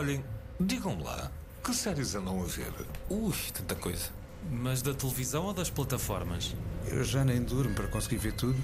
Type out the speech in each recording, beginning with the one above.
Olhem, digam-me lá, que séries andam a ver? Ui, tanta coisa. Mas da televisão ou das plataformas? Eu já nem durmo para conseguir ver tudo.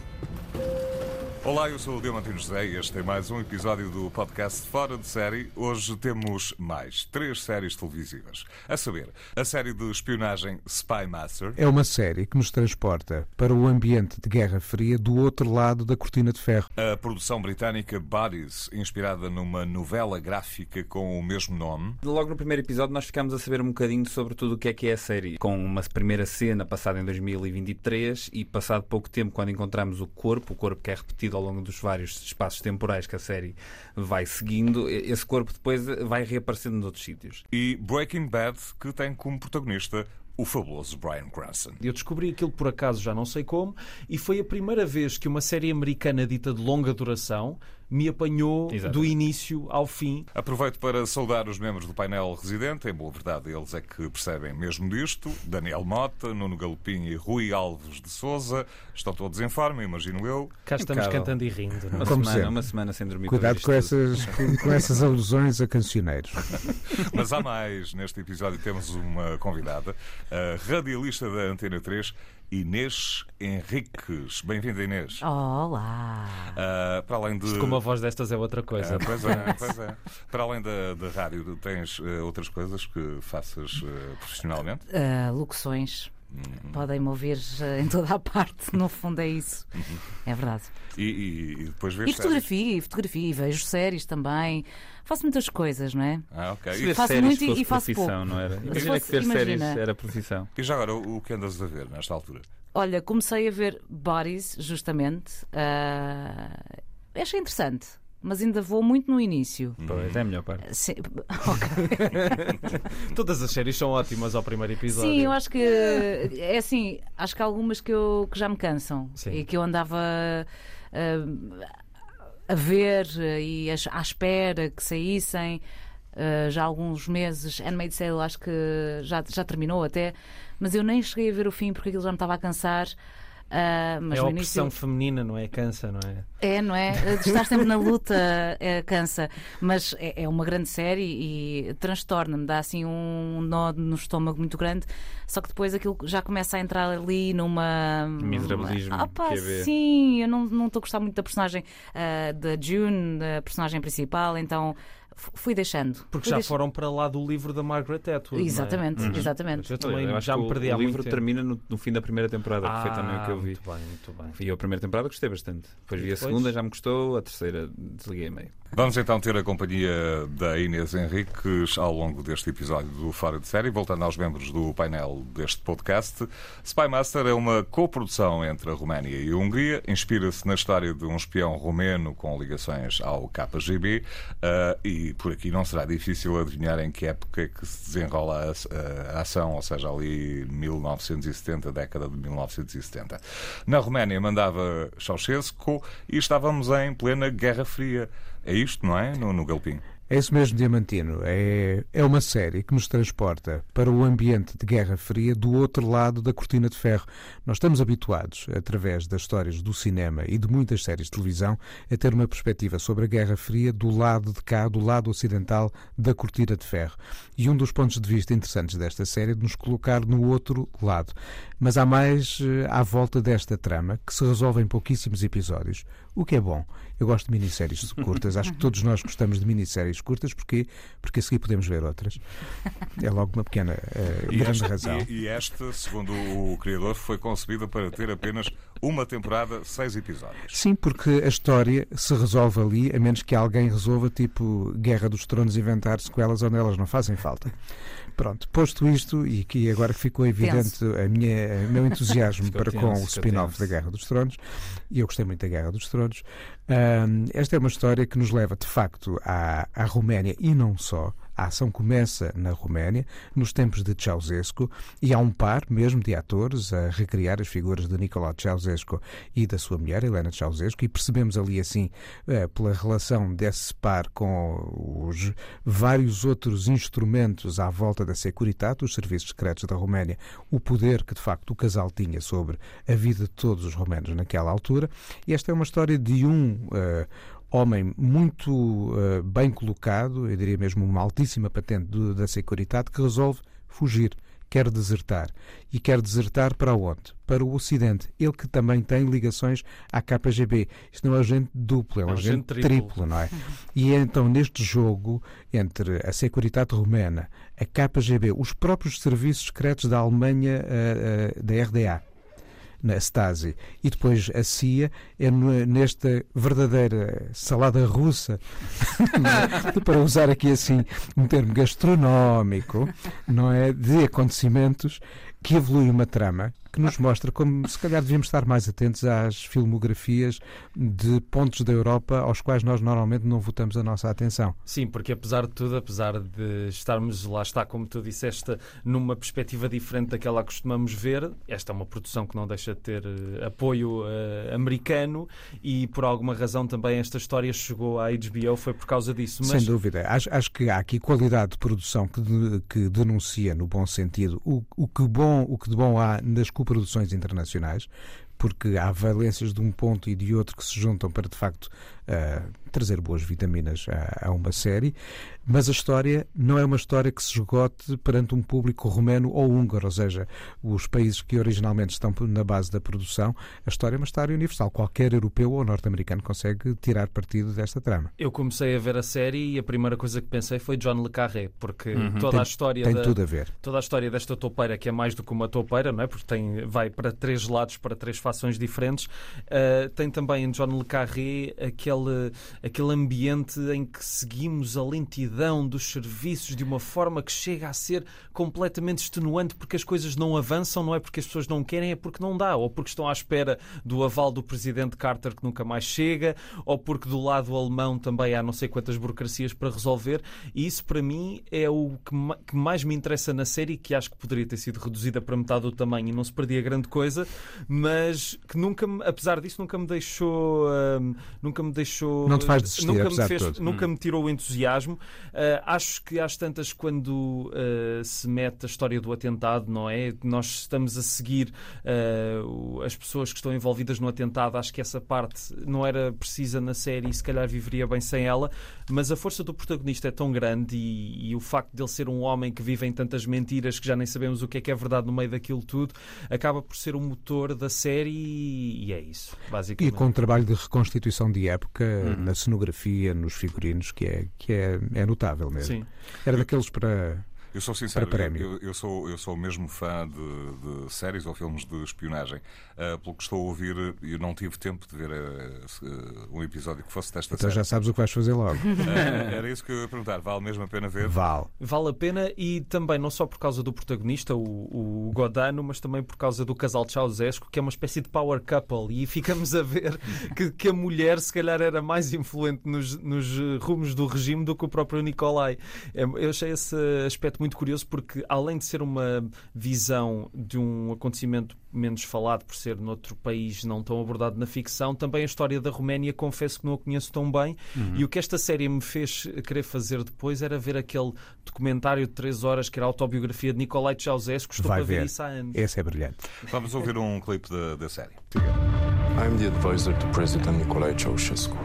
Olá, eu sou o Diamantino José e este é mais um episódio do podcast Fora de Série. Hoje temos mais três séries televisivas. A saber, a série de espionagem Spy Master. É uma série que nos transporta para o ambiente de Guerra Fria do outro lado da cortina de ferro. A produção britânica Bodies, inspirada numa novela gráfica com o mesmo nome. Logo no primeiro episódio nós ficámos a saber um bocadinho sobre tudo o que é que é a série. Com uma primeira cena passada em 2023 e passado pouco tempo quando encontramos o corpo, o corpo que é repetido ao longo dos vários espaços temporais que a série vai seguindo, esse corpo depois vai reaparecendo noutros sítios. E Breaking Bad, que tem como protagonista o fabuloso Brian Cranston. Eu descobri aquilo por acaso, já não sei como, e foi a primeira vez que uma série americana dita de longa duração me apanhou Exatamente. do início ao fim. Aproveito para saudar os membros do painel residente. Em boa verdade, eles é que percebem mesmo disto. Daniel Mota, Nuno Galopim e Rui Alves de Souza. Estão todos em forma, imagino eu. Cá estamos cantando e rindo. não é? Uma Como semana, sempre. uma semana sem dormir. Cuidado com essas, com essas alusões a cancioneiros. Mas há mais. Neste episódio temos uma convidada, a radialista da Antena 3, Inês Henriques. Bem-vinda, Inês. Olá! Ah, para além de. Com uma voz destas é outra coisa. Ah, pois é, pois é. Para além da, da rádio, tens eh, outras coisas que faças eh, profissionalmente? Ah, locuções. Uhum. Podem-me ouvir ah, em toda a parte, no fundo é isso. É verdade. E, e- e depois vês E fotografia, e fotografia, e vejo séries também. Faço muitas coisas, não é? Ah, ok. Se E, Faço séries muito e- fosse e faço profissão, pouco. não era? Se Imagina que fosse- ver séries imagina. era profissão. e já agora, o o que andas a ver nesta altura? Olha, comecei a ver Bodies, justamente. Ah, achei interessante, mas ainda vou muito no início. Pois, é a melhor parte. Sim, ok. Todas as séries são ótimas ao primeiro episódio. Sim, eu acho que é assim, acho que há algumas que, eu, que já me cansam Sim. e que eu andava ah, a ver eh, e as- à espera que saíssem ah, já há alguns meses. Handmaid's Tale acho que já, já terminou até, mas eu nem cheguei a ver o fim porque aquilo já me estava a cansar. Ah, mas é a opressão início feminina, não é? Cansa, não é? é, não é? Estar sempre na luta é, cansa. Mas é, é uma grande série e transtorna-me, dá assim um nó no estômago muito grande. Só que depois aquilo já começa a entrar ali numa. Miserabilismo, Ah, pá, sim, eu não não estou a gostar muito da personagem ah, da June, da personagem principal, então fui deixando. Porque Fui já deix- foram para lá do livro da Margaret Atwood. Exatamente, não é? exatamente. Eu também Eu já me perdi o livro tempo. termina no, no fim da primeira temporada, que foi também o que eu vi. Muito bem, muito bem. E a primeira temporada gostei bastante. Depois E vi a depois? segunda, já me gostou, a terceira desliguei meio. Vamos então ter a companhia da Inês Henriques ao longo deste episódio do Fora de Série, voltando aos membros do painel deste podcast. Spy Master é uma coprodução entre a Roménia e a Hungria, inspira-se na história de um espião romeno com ligações ao KGB ah, e por aqui não será difícil adivinhar em que época é que se desenrola a, a ação, ou seja, ali 1970, década de 1970. Na Roménia mandava Ceausescu e estávamos em plena Guerra Fria. É isto, não é? No, no Galpim. É isso mesmo, Diamantino. É, é uma série que nos transporta para o ambiente de Guerra Fria do outro lado da cortina de ferro. Nós estamos habituados, através das histórias do cinema e de muitas séries de televisão, a ter uma perspectiva sobre a Guerra Fria do lado de cá, do lado ocidental da cortina de ferro. E um dos pontos de vista interessantes desta série é de nos colocar no outro lado. Mas há mais eh, à volta desta trama que se resolve em pouquíssimos episódios, o que é bom. Eu gosto de minisséries curtas, acho que todos nós gostamos de minisséries curtas, porque, porque a seguir podemos ver outras. É logo uma pequena E grande esta, razão. e, e esta, segundo o criador, foi concebida para ter apenas uma temporada, seis episódios. Sim, porque a história se resolve ali, a menos que alguém resolva, tipo Guerra dos Tronos, inventar sequelas onde elas não fazem falta. Pronto, posto isto, e que agora ficou evidente a minha, o meu entusiasmo para com o spin-off da Guerra dos Tronos, e eu gostei muito da Guerra dos Tronos, hum, esta é uma história que nos leva, de facto, à, à Roménia e não só. A ação começa na Roménia, nos tempos de Ceausescu, e há um par mesmo de atores a recriar as figuras de Nicolau Ceausescu e da sua mulher, Helena Ceausescu, e percebemos ali assim, eh, pela relação desse par com os vários outros instrumentos à volta da Securitate, os serviços secretos da Roménia, o poder que de facto o casal tinha sobre a vida de todos os romanos naquela altura. E esta é uma história de um, eh, homem muito uh, bem colocado, eu diria mesmo uma altíssima patente do, da Securitate, que resolve fugir, quer desertar. E quer desertar para onde? Para o Ocidente. Ele que também tem ligações à KGB. Isto não é um agente duplo, é um, É um agente agente triplo. triplo. não é? E então, neste jogo, entre a Securitate Romana, a KGB, os próprios serviços secretos da Alemanha, eh, eh, da RDA, na Stasi, e depois a CIA, é nesta verdadeira salada russa, é? para usar aqui assim um termo gastronómico, não é? De acontecimentos que evolui uma trama que nos mostra como se calhar devíamos estar mais atentos às filmografias de pontos da Europa aos quais nós normalmente não votamos a nossa atenção. Sim, porque apesar de tudo, apesar de estarmos, lá está, como tu disseste, numa perspectiva diferente daquela que costumamos ver, esta é uma produção que não deixa de ter eh, apoio eh, americano e por alguma razão também esta história chegou à HBO, foi por causa disso. Mas Sem dúvida. Acho, acho que há aqui qualidade de produção que, de- que denuncia, no bom sentido, o, o, que bom, o que de bom há nas coproduções internacionais, porque há valências de um ponto e de outro que se juntam para, de facto, trazer boas vitaminas a, a uma série. Mas a história não é uma história que se esgote perante um público romeno ou húngaro, ou seja, os países que originalmente estão na base da produção. A história é uma história universal. Qualquer europeu ou norte-americano consegue tirar partido desta trama. eu comecei a ver a série e a primeira coisa que pensei foi John Le Carré, porque toda a história Tem da, tudo a ver. toda a história desta toupeira, que é mais do que uma toupeira, não é? Porque tem, vai para três lados, para três fações diferentes. Uh, tem também em John Le Carré aquele, aquele ambiente em que seguimos a lentidão dos serviços de uma forma que chega a ser completamente extenuante porque as coisas não avançam, não é porque as pessoas não querem, é porque não dá, ou porque estão à espera do aval do presidente Carter que nunca mais chega, ou porque do lado alemão também há não sei quantas burocracias para resolver. E isso para mim é o que, ma- que mais me interessa na série, que acho que poderia ter sido reduzida para metade do tamanho e não se perdia grande coisa, mas que nunca, apesar disso, nunca me deixou, hum, nunca me deixou, Não te faz desistir, nunca me de fez, nunca me tirou o entusiasmo. Uh, acho que às tantas quando uh, se mete a história do atentado, não é? Nós estamos a seguir uh, o- as pessoas que estão envolvidas no atentado. Acho que essa parte não era precisa na série e se calhar viveria bem sem ela. Mas a força do protagonista é tão grande e, e o facto dele ser um homem que vive em tantas mentiras que já nem sabemos o que é que é verdade no meio daquilo tudo, acaba por ser o motor da série e, e é isso, E basicamente. com um trabalho de reconstituição de época na cenografia, nos figurinos, que é, que é, é notável mesmo. Sim. Era daqueles para. Eu sou sincero, Para prémio. eu, eu sou, eu sou mesmo fã de, de séries ou filmes de espionagem. Ah, pelo que estou a ouvir, eu não tive tempo de ver ah, um episódio que fosse desta Então série. já sabes o que vais fazer logo. Ah, era isso que eu ia perguntar. Vale mesmo a pena ver? Vale. Vale a pena e também não só por causa do protagonista, o, o Godano, mas também por causa do casal Ceausescu, que é uma espécie de power couple e ficamos a ver que, que a mulher se calhar era mais influente nos, nos rumos do regime do que o próprio Nicolai. É, Eu achei esse aspecto muito curioso porque além de ser uma visão de um acontecimento menos falado por ser noutro país não tão abordado na ficção, também a história da Roménia confesso que não a conheço tão bem e o que esta série me fez querer fazer depois era ver aquele documentário de 3 horas que era a autobiografia de Nicolai Ceausescu, estou Vai para ver ver. isso há anos. Esse é brilhante. Vamos ouvir um clipe da, da série. I'm the advisor to President Nicolae Ceausescu.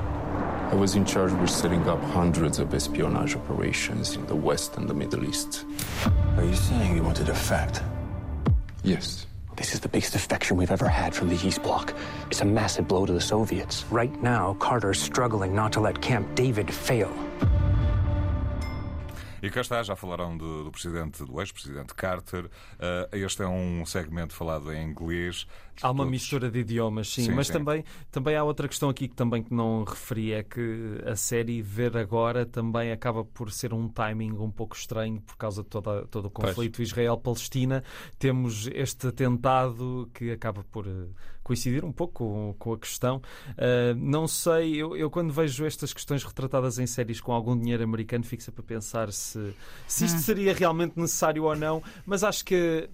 I was in charge with setting up hundreds of espionage operations in the West and the Middle East. Are you saying you want to defect? Yes. This is the biggest defection we've ever had from the East Bloc. It's a massive blow to the Soviets. Right now, Carter's struggling not to let Camp David fail. E cá está, já falaram do, do presidente, do ex-presidente Carter. Ah, este é um segmento falado em inglês. Há uma Todos- mistura de idiomas, sim, Sim, mas sim. Também, também há outra questão aqui que também que não referi, é que a série ver agora também acaba por ser um timing um pouco estranho por causa de toda, todo o conflito Israel-Palestina. Temos este atentado que acaba por eh, coincidir um pouco com, com a questão. Uh, não sei, eu, eu quando vejo estas questões retratadas em séries com algum dinheiro americano, fico sempre a pensar se, se isto seria realmente necessário ou não, mas acho que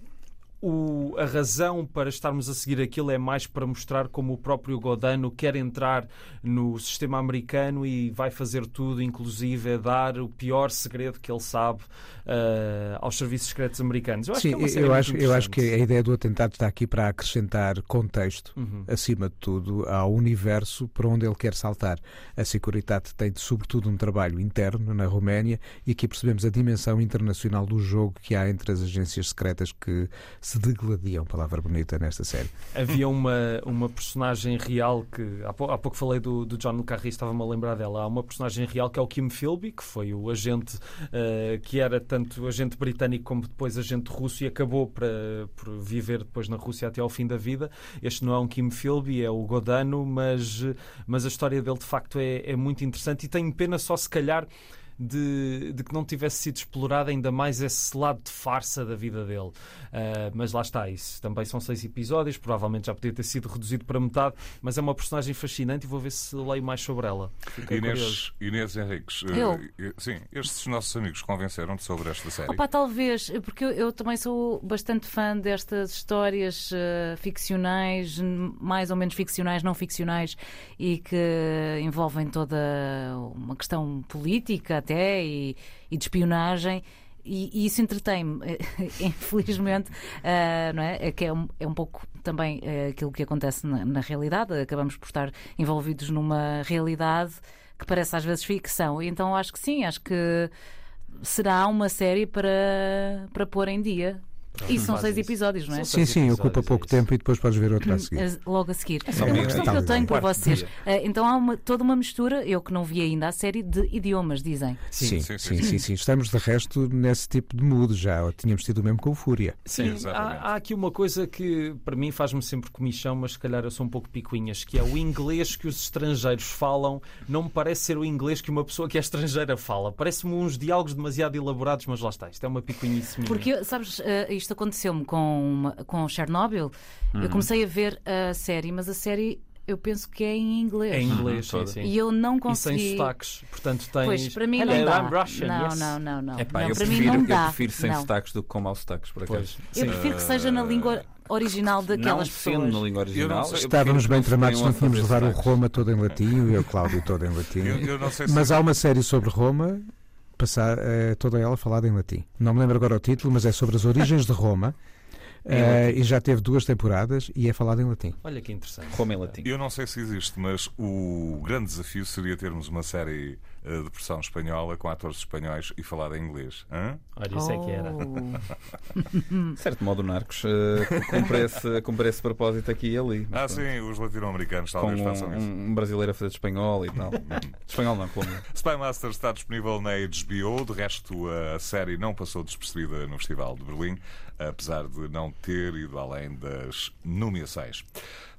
o, a razão para estarmos a seguir aquilo é mais para mostrar como o próprio Godano quer entrar no sistema americano e vai fazer tudo, inclusive é dar o pior segredo que ele sabe uh, aos serviços secretos americanos. Eu acho Sim, que é eu, acho, eu acho que a ideia do atentado está aqui para acrescentar contexto, uhum. acima de tudo, ao universo para onde ele quer saltar. A Securitate tem, sobretudo, um trabalho interno na Roménia e aqui percebemos a dimensão internacional do jogo que há entre as agências secretas que se degladiam, palavra bonita, nesta série. Havia uma, uma personagem real que, há pouco, há pouco falei do, do John Le estava-me a lembrar dela. Há uma personagem real que é o Kim Philby, que foi o agente uh, que era tanto agente britânico como depois agente russo e acabou para, por viver depois na Rússia até ao fim da vida. Este não é um Kim Philby, é o Godano, mas, mas a história dele de facto é, é muito interessante e tenho pena só se calhar de, de que não tivesse sido explorado ainda mais esse lado de farsa da vida dele. Uh, mas lá está, isso também são seis episódios, provavelmente já podia ter sido reduzido para metade, mas é uma personagem fascinante e vou ver se leio mais sobre ela. Inês, Inês Henriques, eh, eu? Uh, sim, estes nossos amigos convenceram-te sobre esta série? Opa, talvez, porque eu, eu, também sou bastante fã destas histórias uh, ficcionais, mais ou menos ficcionais, não ficcionais, e que envolvem toda uma questão política, até e, e de espionagem. E, e, isso entretém-me, infelizmente, uh, não é? é? que é um, é um pouco também uh, aquilo que acontece na, na, realidade. Acabamos por estar envolvidos numa realidade que parece às vezes ficção. Então acho que sim, acho que será uma série para, para pôr em dia. E são seis episódios, não é? Sim, sim, ocupa pouco é tempo e depois podes ver outra a seguir. Eh, logo a seguir. É uma questão que eu tenho para vocês. Eh, então há uma, toda uma mistura, eu que não vi ainda a série, de idiomas, dizem. Sim, sim, sim. sim, sim. Estamos de resto nesse tipo de mood já. Tínhamos tido o mesmo com Fúria. Sim, há, há, aqui uma coisa que para mim faz-me sempre comichão, mas se calhar eu sou um pouco picuinhas, que é o inglês que os estrangeiros falam não me parece ser o inglês que uma pessoa que é estrangeira fala. Parece-me uns diálogos demasiado elaborados, mas lá está. Isto é uma picuinhice minha. Porque, sabes, uh, isto aconteceu-me com com, com Chernobyl, uhum. eu comecei a ver a série, mas a série eu penso que é em inglês. É em inglês, uhum, sim, sim. E eu não consegui. E sem sotaques. Portanto, tens. Pois, para mim não dá. Russian, não, yes. não, não, não, Epá, não. Eu, para prefiro, mim não dá. eu prefiro sem não. sotaques do que com maus sotaques, por acaso. Eu prefiro que seja na língua original daquelas não pessoas. na língua original. Estávamos bem tramados, não tínhamos levar o Roma todo em latim e o Cláudio todo em latim. Eu, eu se mas há uma série sobre Roma passar é, toda ela falada em latim. Não me lembro agora o título, mas é sobre as origens de Roma. Uh, e já teve duas temporadas e é falado em latim. Olha que interessante. Como em latim. Eu não sei se existe, mas o grande desafio seria termos uma série uh, de pressão espanhola com atores espanhóis e falada em inglês. Hã? Olha, isso oh. é que era. de certo modo, Narcos uh, cumpre, esse, cumpre esse propósito aqui e ali. Ah, sim, os latino-americanos talvez um, façam isso. Um brasileiro a fazer de espanhol e tal. espanhol não, como. Spy Master está disponível na HBO, de resto a série não passou despercebida no Festival de Berlim apesar de não ter ido além das nomeações.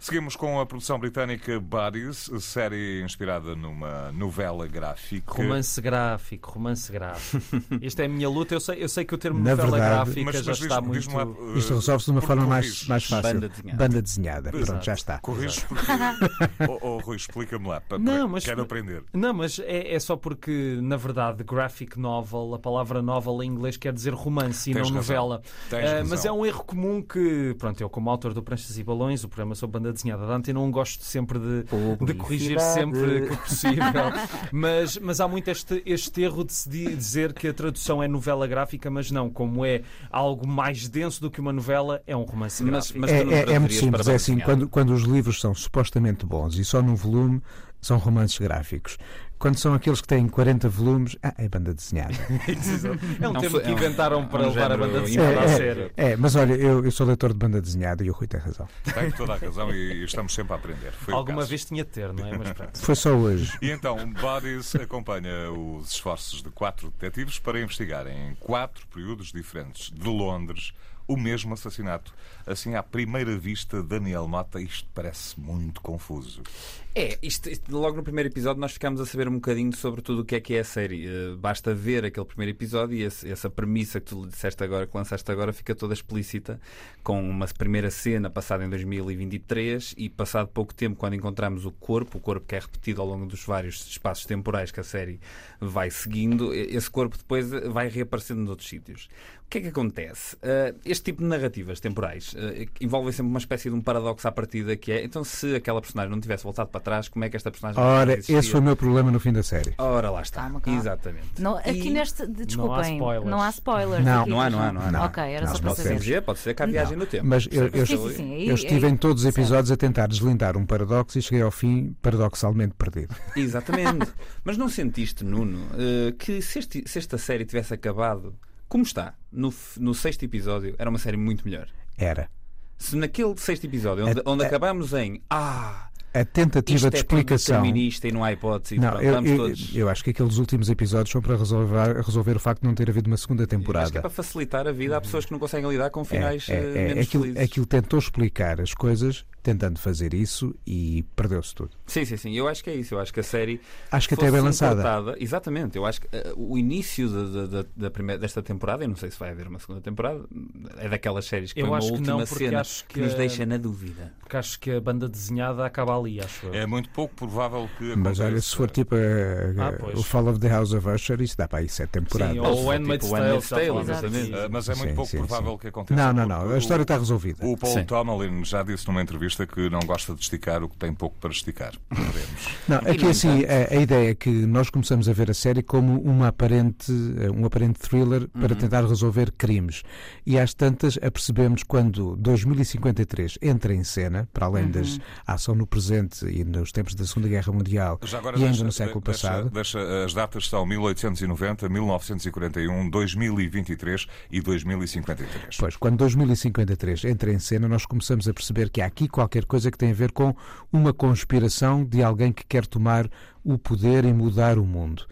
Seguimos com a produção britânica Buddies, série inspirada numa novela gráfica. Romance gráfico, romance gráfico. Isto é a minha luta. Eu sei, eu sei que o termo Na novela verdade, gráfica mas, já mas está muito. Lá, uh, Isto resolve-se de uma forma mais, mais fácil. Banda desenhada. Banda desenhada. Pronto, já está. Corrijo porque. oh, oh, Rui, explica-me lá. Para, não, mas, quero aprender. Não, mas é, é, só porque, na verdade, graphic novel, a palavra novel em inglês quer dizer romance e Tens não razão. novela. Uh, mas é um erro comum que, pronto, eu, como autor do Pranchas e Balões, o programa sobre banda desenhada da Antena, não gosto sempre de, de corrigir sempre que possível. mas, mas há muito este, este erro de se dizer que a tradução é novela gráfica, mas não, como é algo mais denso do que uma novela, é um romance gráfico. Mas, mas é, é, é muito simples, é assim, quando, quando os livros são supostamente bons e só num volume são romances gráficos. Quando são aqueles que têm 40 volumes, ah, é banda desenhada. é um termo que inventaram para é um levar a banda desenhada é, a sério. É, mas olha, eu, eu, sou leitor de banda desenhada e o Rui tem razão. Tem toda a razão e, estamos sempre a aprender. Foi Alguma vez tinha de ter, não é? Mas Foi só hoje. E então, Bodies acompanha os esforços de quatro detetives para investigarem em quatro períodos diferentes de Londres o mesmo assassinato. Assim, à primeira vista, Daniel Mota, isto parece muito confuso. É, isto, isto, logo no primeiro episódio nós ficámos a saber um bocadinho sobre tudo o que é que é a série. Uh, basta ver aquele primeiro episódio e esse, essa premissa que tu disseste agora, que lançaste agora, fica toda explícita, com uma primeira cena passada em 2023 e passado pouco tempo, quando encontramos o corpo, o corpo que é repetido ao longo dos vários espaços temporais que a série vai seguindo, esse corpo depois vai reaparecendo noutros sítios. O que é que acontece? Uh, este tipo de narrativas temporais eh, envolvem sempre uma espécie de um paradoxo à partida que é então se aquela personagem não tivesse voltado para trás, como é que esta personagem Ora, esse foi o meu problema no fim da série. Ora, lá está. Calma, calma. Exatamente. Não, aqui E- neste. de- Desculpem, não há spoilers. Não. Não há, não há, não há. Não. Ok, era Não, só para pode saber. Pode ser, pode ser que há viagem no tempo. Mas eu, eu, Sim, sim, sim. Eu estive aí- em todos os certo. episódios a tentar deslindar um paradoxo e cheguei ao fim paradoxalmente perdido. Exatamente. Mas não sentiste, Nuno, eh, que se, este- se esta série tivesse acabado como está, no, no sexto episódio, era uma série muito melhor. Era. Se naquele sexto episódio, onde, É- onde é- acabamos em Ah, A tentativa de é explicação. tudo determinista e não há hipótese, Não, eu, eu, todos. eu acho que aqueles últimos episódios são para resolver, resolver o facto de não ter havido uma segunda Acho que é temporada. para facilitar a vida a pessoas que não conseguem lidar com É, finais é, eh, é, menos aquilo, aquilo tentou explicar as coisas, tentando fazer isso e perdeu-se tudo. Sim, sim, sim. Eu acho que é isso. Eu acho que a série Acho que até é bem lançada. Exatamente. Eu acho que eh, o início da, da- da- da primeira, desta temporada, eu não sei se vai haver uma segunda temporada, é daquelas séries que Eu acho que última não, porque cena acho que, que nos deixa na dúvida. Porque acho que a banda desenhada acaba ali, acho eu. É muito pouco provável que Mas olha, se for tipo eh, Ah, o Fall of the House of Usher, isso dá para aí sete temporadas. Sim, Ou o tipo Handmaid's o Tale, Tale, exatamente. Ah, mas é muito Sim, pouco sim, provável sim. que aconteça. Não, não, não. A história está resolvida. O Paul. Tomlin já disse numa entrevista que não gosta de esticar o que tem pouco para esticar. Veremos. Não, aqui no assim, a, a ideia é que nós começamos a ver a série como uma aparente, eh, um aparente thriller para Uhum. tentar resolver crimes. E às tantas apercebemos quando 2053 entra em cena, para além Uhum. das ação no presente e nos tempos da Segunda Guerra Mundial Já agora e ainda deixa- no século deixa- passado. deixa- as datas são 1890, 1941, 2023 e 2053. Pois, quando 2053 entra em cena, nós começamos a perceber que há aqui qualquer coisa que tem a ver com uma conspiração de alguém que quer tomar o poder e mudar o mundo.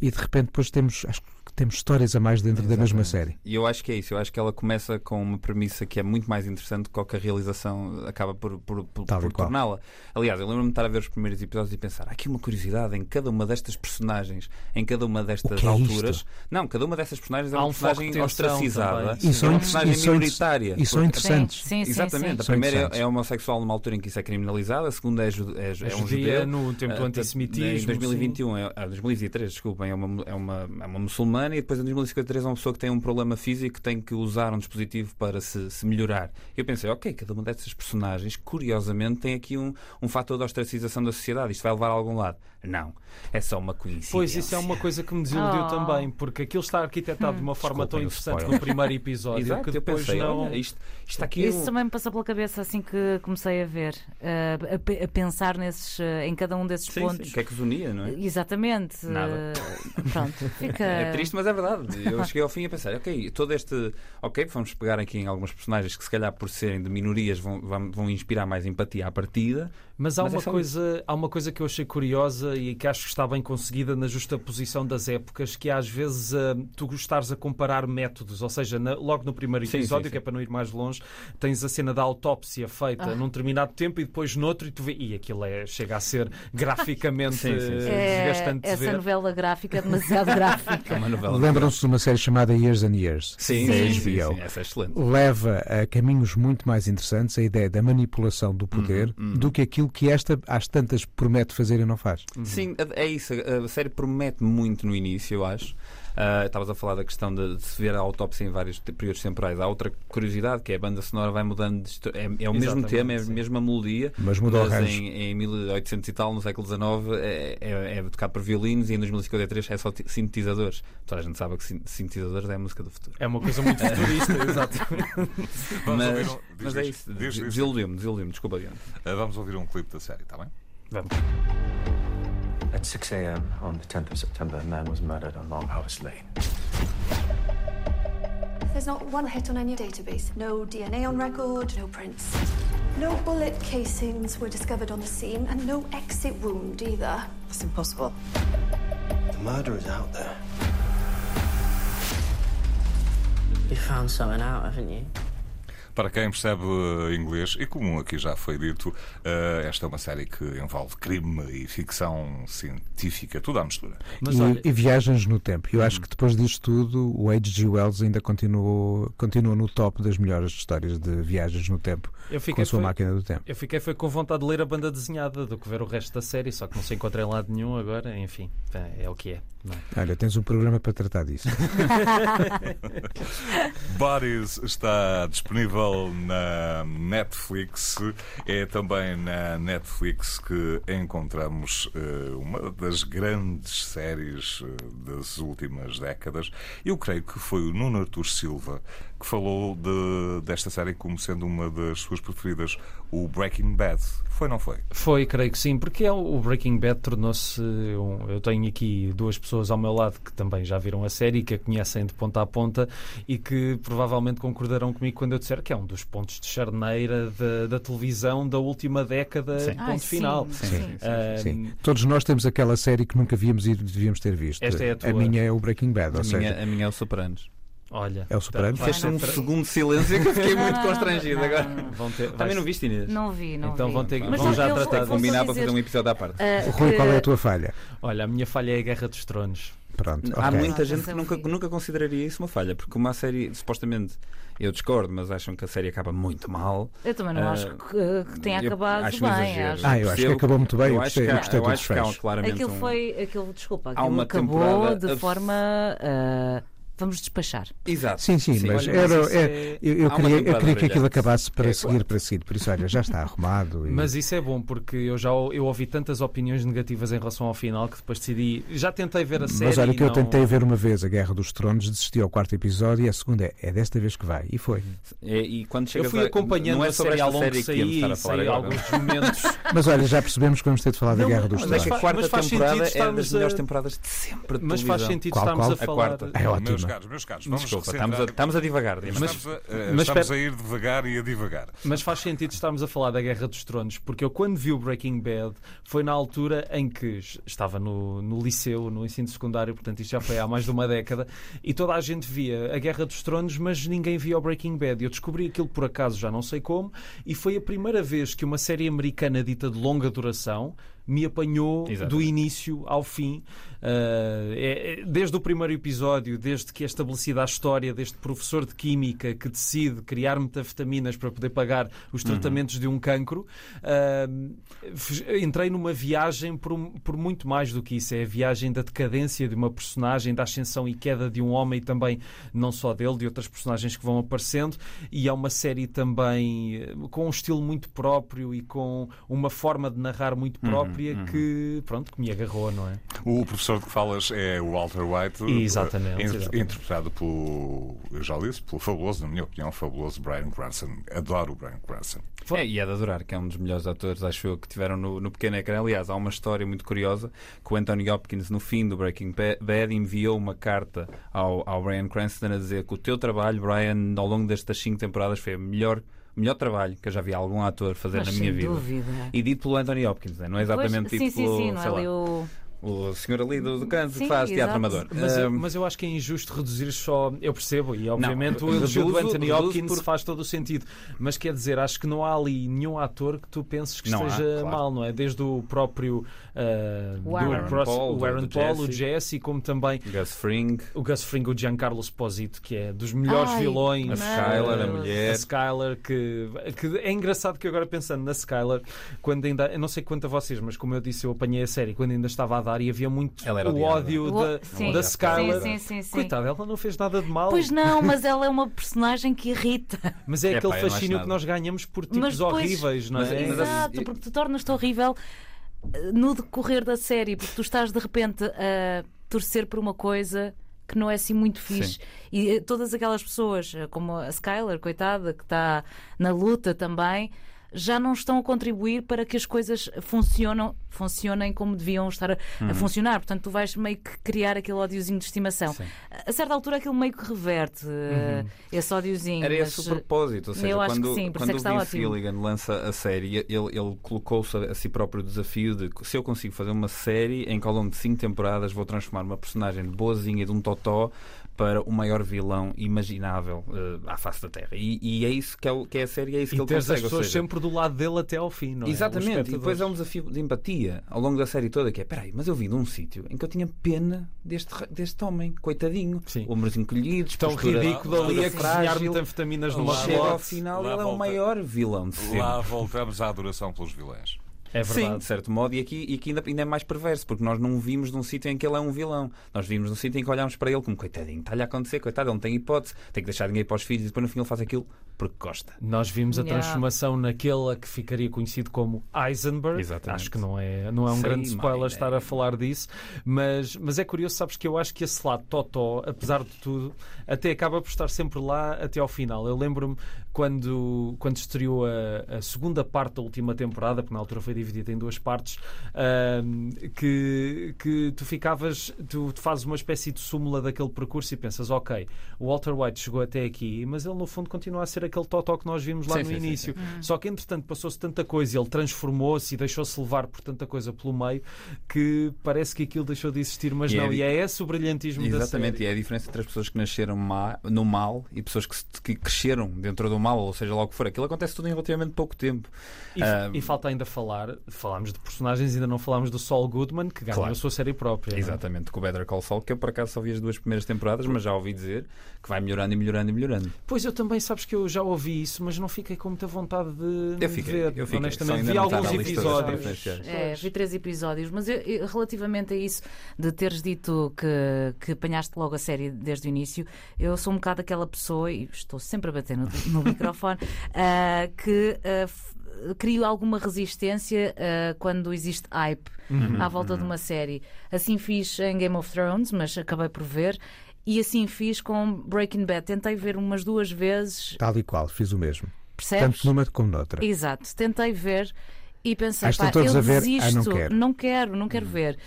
E de repente depois temos, acho que temos histórias a mais dentro da mesma série. E eu acho que é isso. Eu acho que ela começa com uma premissa que é muito mais interessante do que a realização acaba por, por, por, por torná-la. Aliás, eu lembro-me de estar a ver os primeiros episódios e pensar: há aqui uma curiosidade em cada uma destas personagens, em cada uma destas que é alturas. isto? Não, cada uma dessas personagens é uma um personagem ostracizada. E são é uma personagem e minoritária. e são Porque- interessantes. Sim, sim, Exatamente. sim. A primeira é, é homossexual numa altura em que isso é criminalizado, a segunda é, é, A é um judia judeu. no tempo do Ah, antissemitismo. Em 2021, é, ah, 2023, desculpem, é uma, é, uma, é uma muçulmana e depois em 2053 é uma pessoa que tem um problema físico que tem que usar um dispositivo para se, se melhorar. Eu pensei, ok, cada uma dessas personagens, curiosamente, tem aqui um, um fator de ostracização da sociedade. Isto vai levar a algum lado. Não. É só uma coincidência. Pois, isso é uma coisa que me desiludiu Oh. também, porque aquilo está arquitetado de uma forma tão Desculpem o interessante no primeiro episódio Exato, que eu depois pensei, não. olha, isto, isto aqui Isso um- também me passou pela cabeça assim que comecei a ver, eh, a, a pensar nesses, eh, em cada um desses Sim, pontos. sim, o que é que os unia, não é? Exatamente. Nada. eh, Pronto, fica. É triste, mas é verdade. Eu cheguei ao fim a pensar, ok, todo este. Ok, vamos pegar aqui em alguns personagens que, se calhar, por serem de minorias, vão, vão, vão inspirar mais empatia à partida. Mas há Mas é uma, só coisa, há uma coisa que eu achei curiosa e que acho que está bem conseguida na justaposição das épocas, que é, às vezes ah, tu estares a comparar métodos, ou seja, na- logo no primeiro Sim, episódio, sim, que é sim. para não ir mais longe, tens a cena da autópsia feita Ah. num determinado tempo e depois noutro e tu vê, e aquilo é, chega a ser graficamente Sim, sim, sim. É, desgastante de essa ver. novela gráfica é demasiado É gráfica. Lembram-se de uma série chamada Years and Years? Sim, sim, sim, HBO. sim, essa é excelente. leva a caminhos muito mais interessantes a ideia da manipulação do poder Uhum, uhum. do que aquilo que esta às tantas promete fazer e não faz. Sim, é isso. A série promete muito no início, eu acho. Ah, Estavas a falar da questão de, de se ver a autópsia em vários períodos temporais. Há outra curiosidade que é a banda sonora vai mudando. de é, é o mesmo Exatamente, tema, é a mesma melodia. Mas muda o mas arranjo. em, em 1800 e tal, no século XIX, é, é, é tocado por violinos e em 2053 é só ti- sintetizadores. Toda a gente sabe que sin- sintetizadores é a música do futuro. É uma coisa muito futurista. Vamos mas um- mas é isso. Desiludiu-me, desiludiu-me. Desculpa, Diana. Ah, Vamos ouvir um clipe da série, está bem? Vamos. At 6 a.m. on the 10th of September, a man was murdered on Long Harvest Lane. There's not one hit on any database. No DNA on record, no prints. No bullet casings were discovered on the scene, and no exit wound either. That's impossible. The murderer's out there. You found something out, haven't you? Para quem percebe eh, inglês, e como aqui já foi dito, eh, esta é uma série que envolve crime e ficção científica, tudo à mistura. Mas, e, olha... e, viagens no tempo. Eu acho que depois disto tudo, o H.G. Wells ainda continua, continua no top das melhores histórias de viagens no tempo com a sua foi, máquina do tempo. Eu fiquei foi com vontade de ler a banda desenhada do que ver o resto da série, só que não se encontra em lado nenhum agora. Enfim, é, é o que é. é? Olha, tens um programa para tratar disso. Bodies está disponível na Netflix. É também na Netflix que encontramos uh, uma das grandes séries uh, das últimas décadas. Eu creio que foi o Nuno Artur Silva que falou de, desta série como sendo uma das suas preferidas, o Breaking Bad. Foi, não foi? Foi, creio que sim, porque é o Breaking Bad tornou-se. Um, eu tenho aqui duas pessoas ao meu lado que também já viram a série e que a conhecem de ponta a ponta e que provavelmente concordarão comigo quando eu disser que é um dos pontos de charneira da, da televisão da última década, sim. ponto ah, final. Sim, sim, sim, sim, Todos nós temos aquela série que nunca víamos e devíamos ter visto. Esta é a, tua... a minha é o Breaking Bad. A, ou minha, seja... a minha é o Sopranos. Olha, é o Soprano. Tá, Fez um segundo silêncio que eu fiquei muito constrangido não, agora. Não, vão ter, Também não viste, Inês? Não vi, não então vi. vão, ter, Mas vão já eu, tratar de combinar para fazer um episódio à parte. Uh, Rui, qual é a tua falha? Olha, a minha falha é a Guerra dos Tronos. Pronto, Há okay. muita gente que nunca, nunca consideraria isso uma falha, porque uma série, supostamente, eu discordo, mas acham que a série acaba muito mal. Eu também não uh, acho que, que tenha acabado acho bem. Acho. Ah, eu acho que acabou muito bem. Eu, gostei, eu gostei eu do acho que há claramente aquilo foi, aquilo, desculpa, aquilo há uma acabou de forma. Uh, vamos despachar. Exato. Sim, sim, sim mas, olha, era, mas é, eu, eu queria, eu queria que aquilo acabasse para é, seguir claro. para seguir. Por isso, olha, já está arrumado. E... Mas isso é bom, porque eu já eu ouvi tantas opiniões negativas em relação ao final que depois decidi. Já tentei ver a série. Mas olha que não... eu tentei ver uma vez a Guerra dos Tronos, desisti ao quarto episódio e a segunda é, é desta vez que vai. E foi. É, e quando eu fui acompanhando não é a série ao longo que saí, a saí alguns momentos. Mas olha, já percebemos que vamos ter de falar não, da Guerra dos Tronos. Mas é que a quarta temporada é das melhores temporadas de sempre. Mas faz sentido estarmos a falar. É ótimo. Meus caros, meus caros, vamos Desculpa, estamos a, estamos a divagar. Mas, estamos, a, uh, mas estamos a ir devagar e a divagar. Mas faz sentido estarmos a falar da Guerra dos Tronos, porque eu quando vi o Breaking Bad foi na altura em que estava no, no liceu, no ensino secundário, portanto isto já foi há mais de uma década, e toda a gente via a Guerra dos Tronos, mas ninguém via o Breaking Bad. Eu descobri aquilo por acaso, já não sei como, e foi a primeira vez que uma série americana dita de longa duração me apanhou Exatamente. do início ao fim. Uh, é, desde o primeiro episódio, desde que é estabelecida a história deste professor de Química que decide criar metafetaminas para poder pagar os uhum. tratamentos uhum. de um cancro, uh, entrei numa viagem por, por, muito mais do que isso. É a viagem da decadência de uma personagem, da ascensão e queda de um homem e também, não só dele, de outras personagens que vão aparecendo. E é uma série também eh, com um estilo muito próprio e com uma forma de narrar muito própria. Uhum própria uhum. que, pronto, que me agarrou, não é? O professor de que falas é o Walter White, exatamente, inter exatamente. interpretado pelo, eu já disse, pelo fabuloso, na minha opinião, fabuloso Brian Cranston. Adoro o Brian Cranston. É, e é de adorar, que é um dos melhores atores, acho eu, que tiveram no, no pequeno ecrã. Aliás, há uma história muito curiosa que o Anthony Hopkins, no fim do Breaking Bad, enviou uma carta ao, ao Brian Cranston a dizer que o teu trabalho, Brian, ao longo destas cinco temporadas foi a melhor melhor trabalho que eu já vi algum ator fazer Mas na minha vida. Dúvida. E dito pelo Anthony Hopkins, não é exatamente pois, dito sim, pelo. Sim, sim, sei não é o o senhor ali do, do canto Sim, que faz exato. teatro amador. Mas, eu, mas eu acho que é injusto reduzir só. Eu percebo, e obviamente Não, o elogio do Anthony Hopkins por- faz todo o sentido. Mas quer dizer, acho que não há ali nenhum ator que tu penses que Não há, esteja claro. mal, não é? Desde o próprio uh, O do Aaron Cross- Paul, o Aaron do Paul, o Jesse. Jesse, como também Gus Fring, o Gus Fring, o Giancarlo Esposito, que é dos melhores Ai, vilões. a. Skylar, a A mulher. Skylar, que, que é engraçado que agora pensando na Skylar, quando ainda, eu não sei quanto a vocês, mas como eu disse, eu apanhei a série quando ainda estava a dar e havia muito Ela era o odiada. ódio da, sim, da sim, Skylar. sim, sim, sim. Coitada, ela não fez nada de mal. Pois não, mas ela é uma personagem que irrita. Mas é Epá, aquele acho fascínio que nós ganhamos por tipos Mas depois- horríveis, não é? mas- Exato, porque tu tornas-te horrível eh, no decorrer da série, porque tu estás de repente a torcer por uma coisa que não é assim muito fixe. E eh, todas aquelas pessoas, eh, como a Skylar, coitada, que está na luta também. Já não estão a contribuir para que as coisas funcionam, funcionem como deviam estar a, a Uhum. funcionar. Portanto, tu vais meio que criar aquele ódiozinho de estimação. Sim. A certa altura aquilo meio que reverte eh, esse ódiozinho. Uhum. Era esse o propósito, ou seja, eu acho que quando, sim, isso quando é o Vince ótimo. Gilligan lança a série, ele, ele colocou-se a, a si próprio o desafio de se eu consigo fazer uma série em que ao longo de cinco temporadas vou transformar uma personagem boazinha de um totó para o maior vilão imaginável eh, à face da Terra. E, e é isso que é, o- que é a série, é isso que E ele teres as consegue. ou pessoas seja, sempre do lado dele até ao fim, não é? Exatamente, e depois é um desafio de empatia ao longo da série toda, que é, peraí, mas eu vim de um sítio em que eu tinha pena deste, deste homem, coitadinho, Sim. ombros encolhidos, Tão postura- ridículo ali a cozinhar metanfetaminas numa Chega ao final, Lá ele é o volta- maior vilão de sempre. Lá voltamos à adoração pelos vilões. É Sim, verdade. de certo modo, e aqui, e aqui ainda, ainda é mais perverso, porque nós não vimos num sítio em que ele é um vilão. Nós vimos num sítio em que olhámos para ele como coitadinho, está-lhe a acontecer, coitado, ele não tem hipótese, tem que deixar dinheiro para os filhos e depois no fim ele faz aquilo porque gosta. Nós vimos a Yeah. transformação naquele que ficaria conhecido como Eisenberg. Exatamente. Acho que não é, não é um Sei, grande spoiler mãe, estar né? a falar disso, mas, mas é curioso, sabes que eu acho que esse lado Totó, apesar de tudo, até acaba por estar sempre lá até ao final. Eu lembro-me quando, quando estreou a, a segunda parte da última temporada, porque na altura foi dividida em duas partes, ahm, que, que tu ficavas, tu, tu fazes uma espécie de súmula daquele percurso e pensas, ok, o Walter White chegou até aqui, mas ele no fundo continua a ser aquele Totó que nós vimos lá Sim, no sim, sim, início. Hum. Só que entretanto passou-se tanta coisa, ele transformou-se e deixou-se levar por tanta coisa pelo meio que parece que aquilo deixou de existir, mas E é não. di- E é esse o brilhantismo da Exatamente, série. e é a diferença entre as pessoas que nasceram má- no mal e pessoas que, que cresceram dentro do mal, ou seja lá o que for. Aquilo acontece tudo em relativamente pouco tempo. E, Ah, e falta ainda falar, falámos de personagens, ainda não falámos do Saul Goodman, que ganhou Claro. a sua série própria. não é? Exatamente, com o Better Call Saul, que eu por acaso só vi as duas primeiras temporadas, mas já ouvi dizer que vai melhorando e melhorando e melhorando. Pois eu também, sabes que eu já ouvi isso, mas não fiquei com muita vontade de Eu fiquei, ver. eu fiquei. Honestamente, vi alguns episódios. É, vi três episódios, mas eu- eu, relativamente a isso de teres dito que, que apanhaste logo a série desde o início, eu sou um bocado aquela pessoa, e estou sempre a bater no, no microfone, ah, que ah, f- crio alguma resistência ah, quando existe hype à volta de uma série. Assim fiz em Game of Thrones, mas acabei por ver. E assim fiz com Breaking Bad. Tentei ver umas duas vezes, Tal e qual, fiz o mesmo. percebes? Tanto numa como noutra. Exato, tentei ver e pensei, Ah, pá, todos eu a ver? Ah, desisto, não quero. não quero, não quero ver.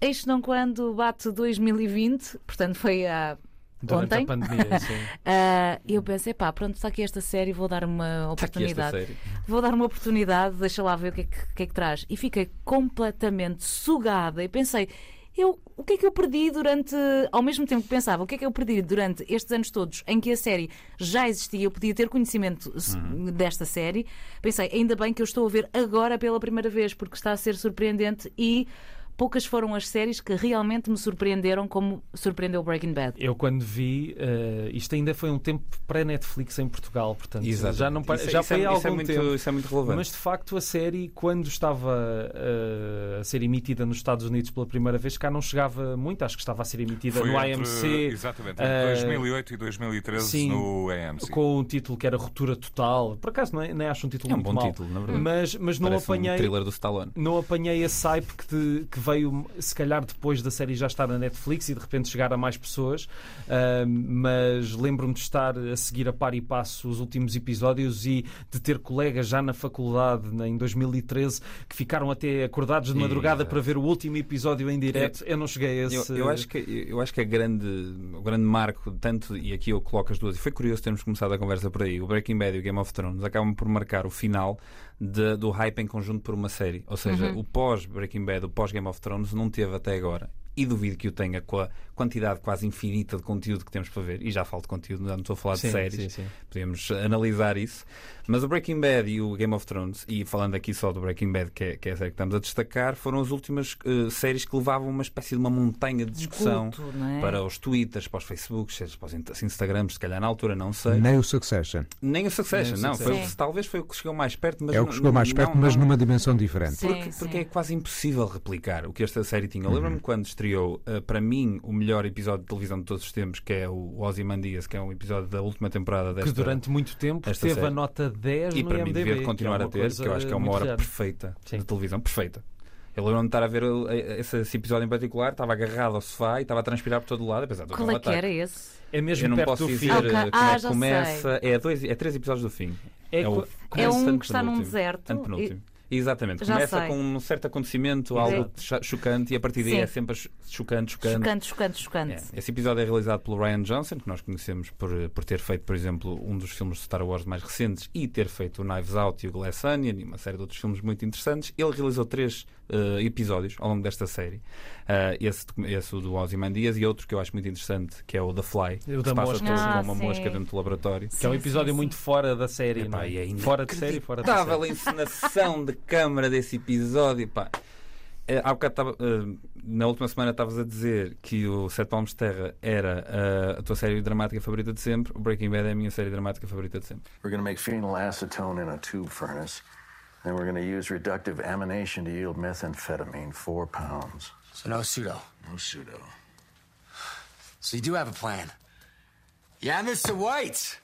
Eis não quando bate 2020, portanto foi há Durante ontem, a pandemia, sim. ah, eu pensei, pá, pronto, está aqui esta série, vou dar uma Está aqui esta oportunidade. série. Vou dar uma oportunidade, deixa lá ver o que é que, que, é que traz. E fiquei completamente sugada e pensei, eu, o que é que eu perdi durante. Ao mesmo tempo que pensava, o que é que eu perdi durante estes anos todos em que a série já existia, eu podia ter conhecimento s- desta série. Pensei, ainda bem que eu estou a ver agora pela primeira vez, porque está a ser surpreendente e. Poucas foram as séries que realmente me surpreenderam como surpreendeu Breaking Bad. Eu quando vi, eh, isto ainda foi um tempo pré-Netflix em Portugal, portanto Exatamente. já, não, Isso- já isso foi é, há isso é algum muito, tempo. Isso é muito relevante. Mas de facto a série, quando estava eh, a ser emitida nos Estados Unidos pela primeira vez, cá não chegava muito, acho que estava a ser emitida Foi no entre- AMC. Exatamente, eh, entre 2008 e 2013 sim, no AMC. Com um título que era Ruptura Total. Por acaso nem, nem acho um título É um muito bom mau. título, na verdade. Mas, mas não Parece apanhei. um thriller do Stallone. Não apanhei esse hype que, de- que veio, se calhar, depois da série já estar na Netflix e de repente chegar a mais pessoas. Ahm, mas lembro-me de estar a seguir a par e passo os últimos episódios e de ter colegas já na faculdade, em 2013, que ficaram até acordados de madrugada Exato. para ver o último episódio em direto. Eu não cheguei a Eu, esse. eu acho que, eu acho que a grande, o grande marco, tanto, e aqui eu coloco as duas, e foi curioso termos começado a conversa por aí, o Breaking Bad e o Game of Thrones acabam por marcar o final de- do hype em conjunto por uma série. Ou seja, o pós-Breaking Bad, o pós-Game of Thrones, não teve até agora. E duvido que o tenha com a quantidade quase infinita de conteúdo que temos para ver. E já falo de conteúdo, não estou a falar Sim, de séries. sim, sim. Podemos analisar isso. Mas o Breaking Bad e o Game of Thrones, e falando aqui só do Breaking Bad, que é, que é a série que estamos a destacar, foram as últimas eh, séries que levavam uma espécie de uma montanha de discussão Culto, não é? para os Twitters, para os Facebooks, para os Insta- Instagrams, se calhar na altura, não sei. Nem o Succession. Nem o Succession, Nem o não. Foi, talvez foi o que chegou mais perto, mas é o não- que chegou mais não- perto, mas não- numa dimensão diferente. Sim, porque, sim. porque é quase impossível replicar o que esta série tinha. Eu Uhum. lembro-me quando estreou, uh, para mim, o melhor episódio de televisão de todos os tempos, que é o Ozymandias, que é um episódio da última temporada desta que durante muito tempo teve a nota 10 E no para mim IMDb, devia continuar é a ter, que eu acho que é uma hora perfeita Sim. de televisão, perfeita. Eu lembro-me de estar a ver esse, esse episódio em particular, estava agarrado ao sofá e estava a transpirar por todo lado, apesar de Qual é que era esse? É mesmo Eu não perto posso do dizer fim. Ah, Ah, é que já começa. É, dois, é três episódios do fim. É, É o- É um que está num deserto. Antepenúltimo. Exatamente. Já Começa sei. com um certo acontecimento, algo cho- chocante, e a partir daí Sim. é sempre ch- chocante, chocante. Chocante, chocante, chocante. É. Esse episódio é realizado pelo Ryan Johnson, que nós conhecemos por, por ter feito, por exemplo, um dos filmes de Star Wars mais recentes e ter feito o Knives Out e o Glass Onion e uma série de outros filmes muito interessantes. Ele realizou três eh, episódios ao longo desta série. Eh, esse, esse do Ozymandias e outro que eu acho muito interessante, que é o The Fly, O que da se passa mosca. todo Ah, com uma sim. mosca dentro do laboratório. que é um Sim, episódio sim, muito sim. fora da série, Epá, não é? e é fora de série, fora da série. a encenação de câmara desse episódio. Pá. É, há bocado tava, eh, na última semana estavas a dizer que o Sete Palmos de Terra era eh, a tua série dramática favorita de sempre. O Breaking Bad é a minha série dramática favorita de sempre. We're going to make phenylacetone in a tube furnace. Then we're going to use reductive amination to yield methamphetamine, four pounds. So no pseudo. No pseudo. So you do have a plan. Yeah, Mr. White.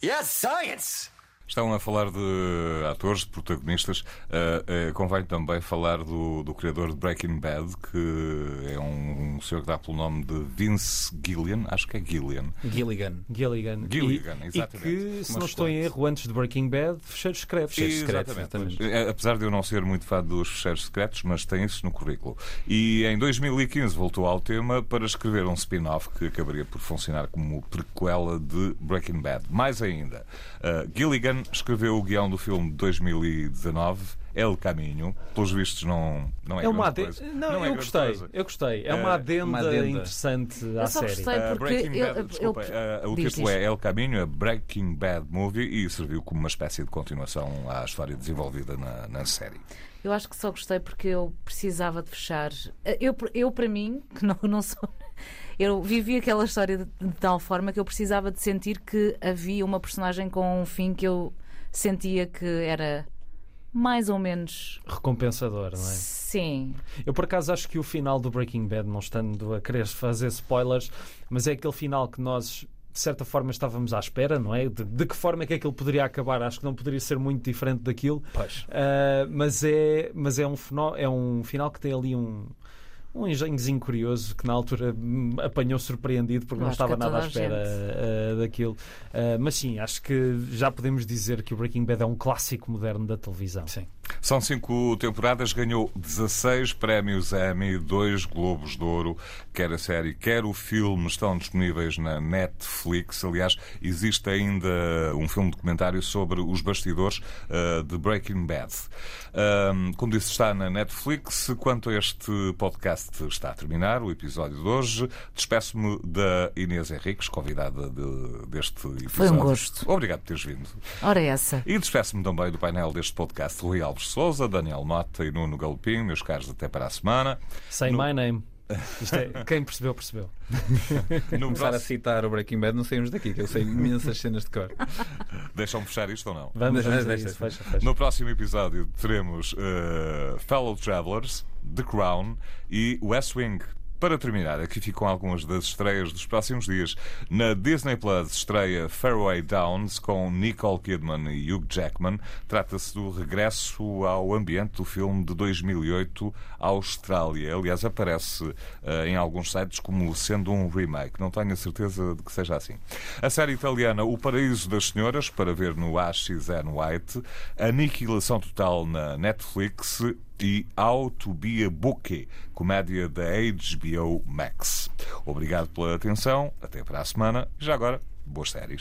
Yes, science. Estão a falar de atores, de protagonistas. Uh, uh, convém também falar do, do criador de Breaking Bad, que é um, um senhor que dá pelo nome de Vince Gillian. Acho que é Gillian. Gilligan. Gilligan. Gilligan, e, exatamente. E que, se não estou em erro, antes de Breaking Bad, Fecheiros Secretos. Fecheiros Secretos, Exatamente. exatamente. É, Apesar de eu não ser muito fã dos fecheiros secretos, mas tem isso no currículo. E em 2015 voltou ao tema para escrever um spin-off que acabaria por funcionar como prequela de Breaking Bad. Mais ainda, uh, Gilligan escreveu o guião do filme de 2019. El Caminho, pelos vistos, não, não é, É uma grande coisa. Não, é eu grande gostei. coisa. Eu gostei. É uma Eh, adenda, uma adenda. interessante à Eu só série. gostei Uh, porque Breaking eu- Bad, eu- desculpa, uh, o título é El Caminho, é Breaking Bad Movie e serviu como uma espécie de continuação à história desenvolvida na, na série. Eu acho que só gostei porque eu precisava de fechar. Eu, eu para mim, que não, não sou. Eu vivi aquela história de, de tal forma que eu precisava de sentir que havia uma personagem com um fim que eu sentia que era mais ou menos. Recompensador, não é? Sim. Eu por acaso acho que o final do Breaking Bad, não estando a querer fazer spoilers, mas é aquele final que nós de certa forma estávamos à espera, não é? De, de que forma é que aquilo poderia acabar? Acho que não poderia ser muito diferente daquilo. Pois. Ah, mas é, mas é, um, fenó- é um final que tem ali um. Um engenhozinho curioso que na altura me apanhou surpreendido porque não estava nada à espera ah, daquilo. Ah, mas sim, acho que já podemos dizer que o Breaking Bad é um clássico moderno da televisão. Sim. São cinco temporadas, ganhou 16 prémios Emmy, dois Globos de Ouro, quer a série, quer o filme, estão disponíveis na Netflix. Aliás, existe ainda um filme documentário sobre os bastidores uh, de Breaking Bad. Um, como disse, está na Netflix. Quanto a este podcast está a terminar, o episódio de hoje, despeço-me da Inês Henriques, convidada de- deste episódio. Foi um gosto. Obrigado por teres vindo. Ora, essa. E despeço-me também do painel deste podcast Rui Alves Souza, Daniel Mota e Nuno Galopim, meus caros, até para a semana. Say No- my name. Isto é, quem percebeu, percebeu. No Começar a próximo... citar o Breaking Bad, não saímos daqui, que eu sei imensas cenas de cor. Deixam-me fechar isto ou não? Vamos, vamos a Deixa, isso. Fecha, fecha. No próximo episódio teremos eh, Fellow Travelers, The Crown e West Wing. Para terminar, aqui ficam algumas das estreias dos próximos dias. Na Disney Plus estreia Fairway Downs com Nicole Kidman e Hugh Jackman. Trata-se do regresso ao ambiente do filme de 2008, Austrália. Aliás, aparece eh, em alguns sites como sendo um remake. Não tenho a certeza de que seja assim. A série italiana O Paraíso das Senhoras, para ver no AXN White. Aniquilação Total na Netflix e How comédia da HBO Max. Obrigado pela atenção, até para a semana e já agora, boas séries.